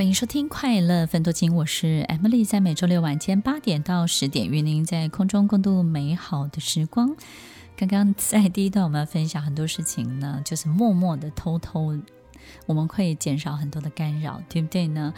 欢迎收听《快乐分多金》，我是 Emily，在每周六晚间八点到十点，与您在空中共度美好的时光。刚刚在第一段，我们要分享很多事情呢，就是默默的、偷偷，我们会减少很多的干扰，对不对呢？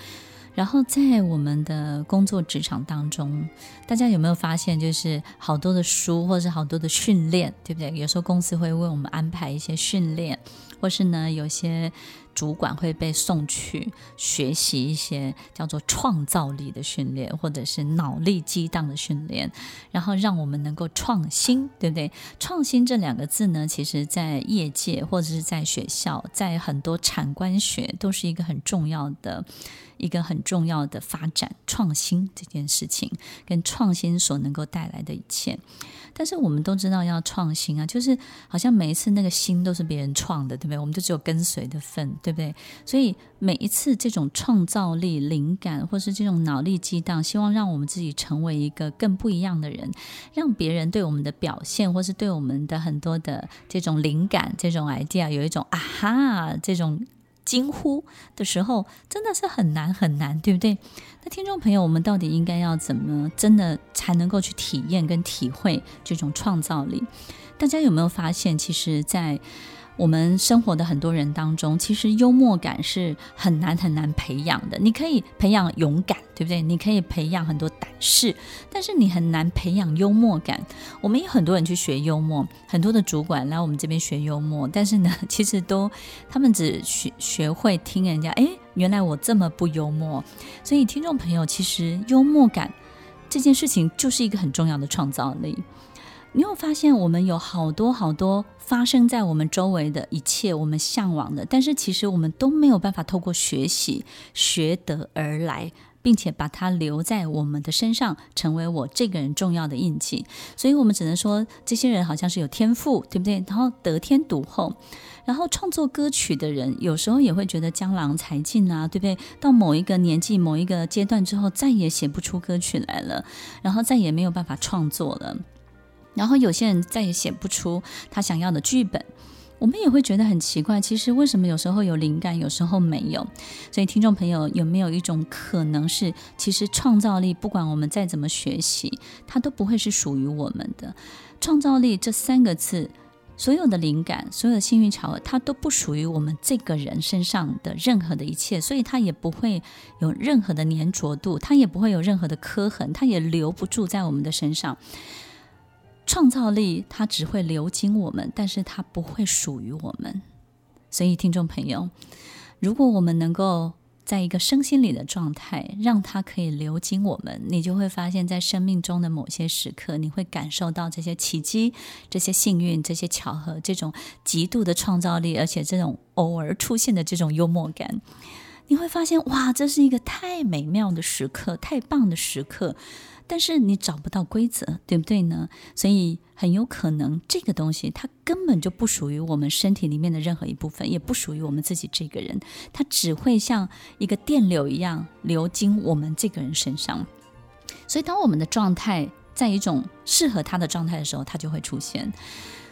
然后在我们的工作职场当中，大家有没有发现，就是好多的书，或者是好多的训练，对不对？有时候公司会为我们安排一些训练，或是呢，有些。主管会被送去学习一些叫做创造力的训练，或者是脑力激荡的训练，然后让我们能够创新，对不对？创新这两个字呢，其实在业界或者是在学校，在很多产官学都是一个很重要的。一个很重要的发展创新这件事情，跟创新所能够带来的一切，但是我们都知道要创新啊，就是好像每一次那个新都是别人创的，对不对？我们就只有跟随的份，对不对？所以每一次这种创造力、灵感，或是这种脑力激荡，希望让我们自己成为一个更不一样的人，让别人对我们的表现，或是对我们的很多的这种灵感、这种 idea 有一种啊哈这种。惊呼的时候真的是很难很难，对不对？那听众朋友，我们到底应该要怎么真的才能够去体验跟体会这种创造力？大家有没有发现，其实，在我们生活的很多人当中，其实幽默感是很难很难培养的。你可以培养勇敢，对不对？你可以培养很多胆识，但是你很难培养幽默感。我们有很多人去学幽默，很多的主管来我们这边学幽默，但是呢，其实都他们只学学会听人家，哎，原来我这么不幽默。所以听众朋友，其实幽默感这件事情就是一个很重要的创造力。你有发现，我们有好多好多发生在我们周围的一切，我们向往的，但是其实我们都没有办法透过学习学得而来，并且把它留在我们的身上，成为我这个人重要的印记。所以，我们只能说，这些人好像是有天赋，对不对？然后得天独厚，然后创作歌曲的人，有时候也会觉得江郎才尽啊，对不对？到某一个年纪、某一个阶段之后，再也写不出歌曲来了，然后再也没有办法创作了。然后有些人再也写不出他想要的剧本，我们也会觉得很奇怪。其实为什么有时候有灵感，有时候没有？所以听众朋友有没有一种可能是，其实创造力不管我们再怎么学习，它都不会是属于我们的。创造力这三个字，所有的灵感，所有的幸运巧合，它都不属于我们这个人身上的任何的一切，所以它也不会有任何的粘着度，它也不会有任何的刻痕，它也留不住在我们的身上。创造力，它只会流经我们，但是它不会属于我们。所以，听众朋友，如果我们能够在一个身心里的状态，让它可以流经我们，你就会发现，在生命中的某些时刻，你会感受到这些奇迹、这些幸运、这些巧合，这种极度的创造力，而且这种偶尔出现的这种幽默感，你会发现，哇，这是一个太美妙的时刻，太棒的时刻。但是你找不到规则，对不对呢？所以很有可能这个东西它根本就不属于我们身体里面的任何一部分，也不属于我们自己这个人，它只会像一个电流一样流经我们这个人身上。所以当我们的状态在一种适合他的状态的时候，它就会出现。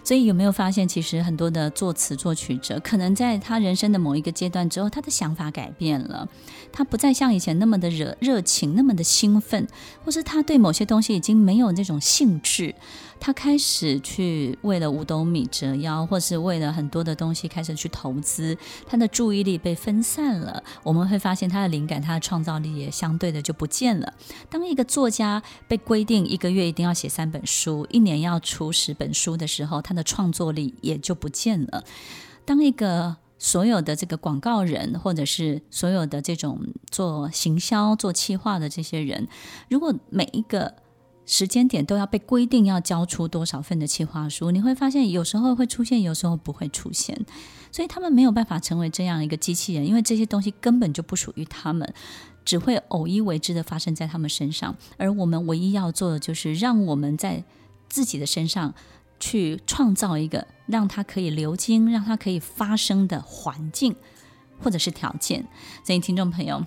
所以有没有发现，其实很多的作词作曲者，可能在他人生的某一个阶段之后，他的想法改变了，他不再像以前那么的热热情，那么的兴奋，或是他对某些东西已经没有那种兴致。他开始去为了五斗米折腰，或是为了很多的东西开始去投资，他的注意力被分散了。我们会发现他的灵感、他的创造力也相对的就不见了。当一个作家被规定一个月一定要写三本书，一年要出十本书的时候，他的创作力也就不见了。当一个所有的这个广告人，或者是所有的这种做行销、做企划的这些人，如果每一个时间点都要被规定要交出多少份的企划书，你会发现有时候会出现，有时候不会出现，所以他们没有办法成为这样一个机器人，因为这些东西根本就不属于他们，只会偶一为之的发生在他们身上。而我们唯一要做的就是让我们在自己的身上去创造一个让它可以流经、让它可以发生的环境或者是条件。所以，听众朋友。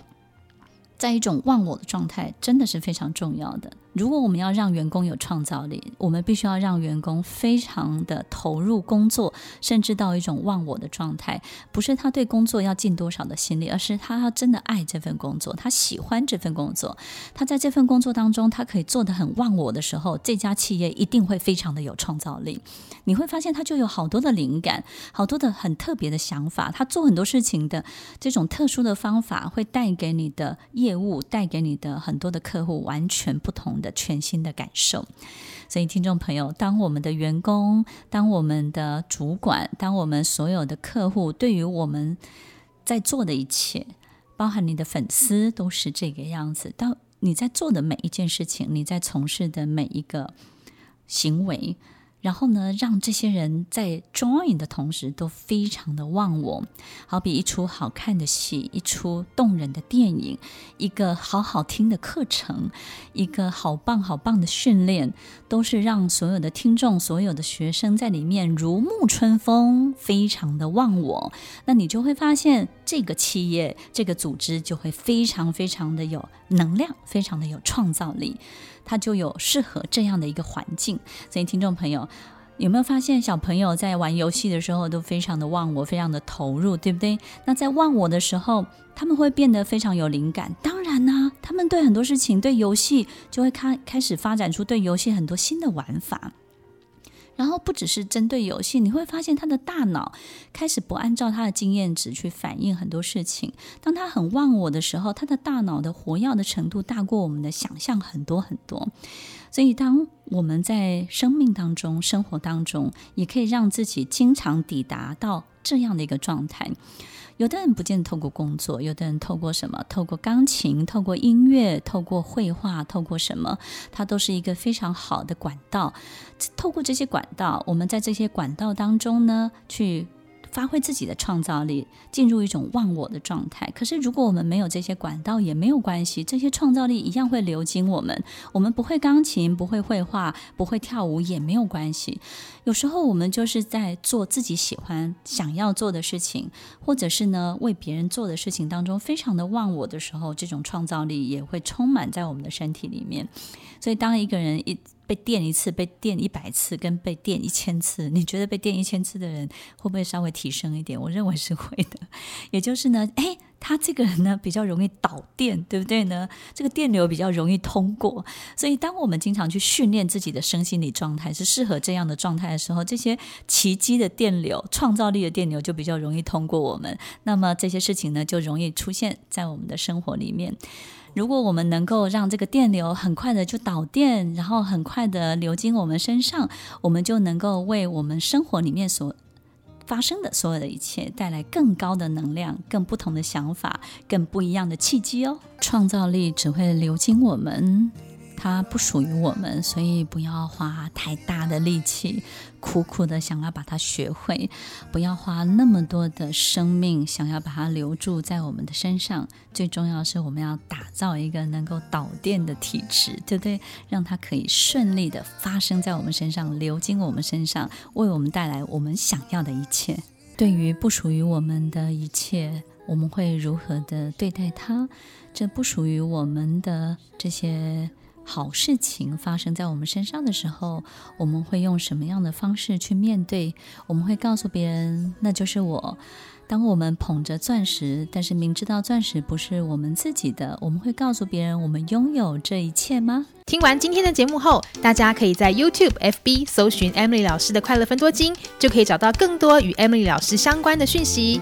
在一种忘我的状态，真的是非常重要的。如果我们要让员工有创造力，我们必须要让员工非常的投入工作，甚至到一种忘我的状态。不是他对工作要尽多少的心力，而是他真的爱这份工作，他喜欢这份工作。他在这份工作当中，他可以做得很忘我的时候，这家企业一定会非常的有创造力。你会发现，他就有好多的灵感，好多的很特别的想法。他做很多事情的这种特殊的方法，会带给你的业务，带给你的很多的客户完全不同的全新的感受，所以听众朋友，当我们的员工、当我们的主管、当我们所有的客户，对于我们在做的一切，包含你的粉丝，都是这个样子。当你在做的每一件事情，你在从事的每一个行为。然后呢，让这些人在 join 的同时都非常的忘我，好比一出好看的戏，一出动人的电影，一个好好听的课程，一个好棒好棒的训练，都是让所有的听众、所有的学生在里面如沐春风，非常的忘我。那你就会发现，这个企业、这个组织就会非常非常的有能量，非常的有创造力。他就有适合这样的一个环境，所以听众朋友有没有发现，小朋友在玩游戏的时候都非常的忘我，非常的投入，对不对？那在忘我的时候，他们会变得非常有灵感。当然呢，他们对很多事情，对游戏就会开开始发展出对游戏很多新的玩法。然后不只是针对游戏，你会发现他的大脑开始不按照他的经验值去反映很多事情。当他很忘我的时候，他的大脑的活跃的程度大过我们的想象很多很多。所以，当我们在生命当中、生活当中，也可以让自己经常抵达到这样的一个状态。有的人不见得透过工作，有的人透过什么？透过钢琴，透过音乐，透过绘画，透过什么？它都是一个非常好的管道。透过这些管道，我们在这些管道当中呢，去。发挥自己的创造力，进入一种忘我的状态。可是，如果我们没有这些管道，也没有关系，这些创造力一样会流经我们。我们不会钢琴，不会绘画，不会跳舞，也没有关系。有时候，我们就是在做自己喜欢、想要做的事情，或者是呢，为别人做的事情当中，非常的忘我的时候，这种创造力也会充满在我们的身体里面。所以，当一个人一被电一次，被电一百次，跟被电一千次，你觉得被电一千次的人会不会稍微提升一点？我认为是会的。也就是呢，诶，他这个人呢比较容易导电，对不对呢？这个电流比较容易通过。所以，当我们经常去训练自己的身心理状态是适合这样的状态的时候，这些奇迹的电流、创造力的电流就比较容易通过我们。那么这些事情呢，就容易出现在我们的生活里面。如果我们能够让这个电流很快的就导电，然后很快的流经我们身上，我们就能够为我们生活里面所发生的所有的一切带来更高的能量、更不同的想法、更不一样的契机哦。创造力只会流经我们。它不属于我们，所以不要花太大的力气，苦苦的想要把它学会，不要花那么多的生命想要把它留住在我们的身上。最重要是，我们要打造一个能够导电的体质，对不对？让它可以顺利的发生在我们身上，流经我们身上，为我们带来我们想要的一切。对于不属于我们的一切，我们会如何的对待它？这不属于我们的这些。好事情发生在我们身上的时候，我们会用什么样的方式去面对？我们会告诉别人，那就是我。当我们捧着钻石，但是明知道钻石不是我们自己的，我们会告诉别人，我们拥有这一切吗？听完今天的节目后，大家可以在 YouTube、FB 搜寻 Emily 老师的快乐分多金，就可以找到更多与 Emily 老师相关的讯息。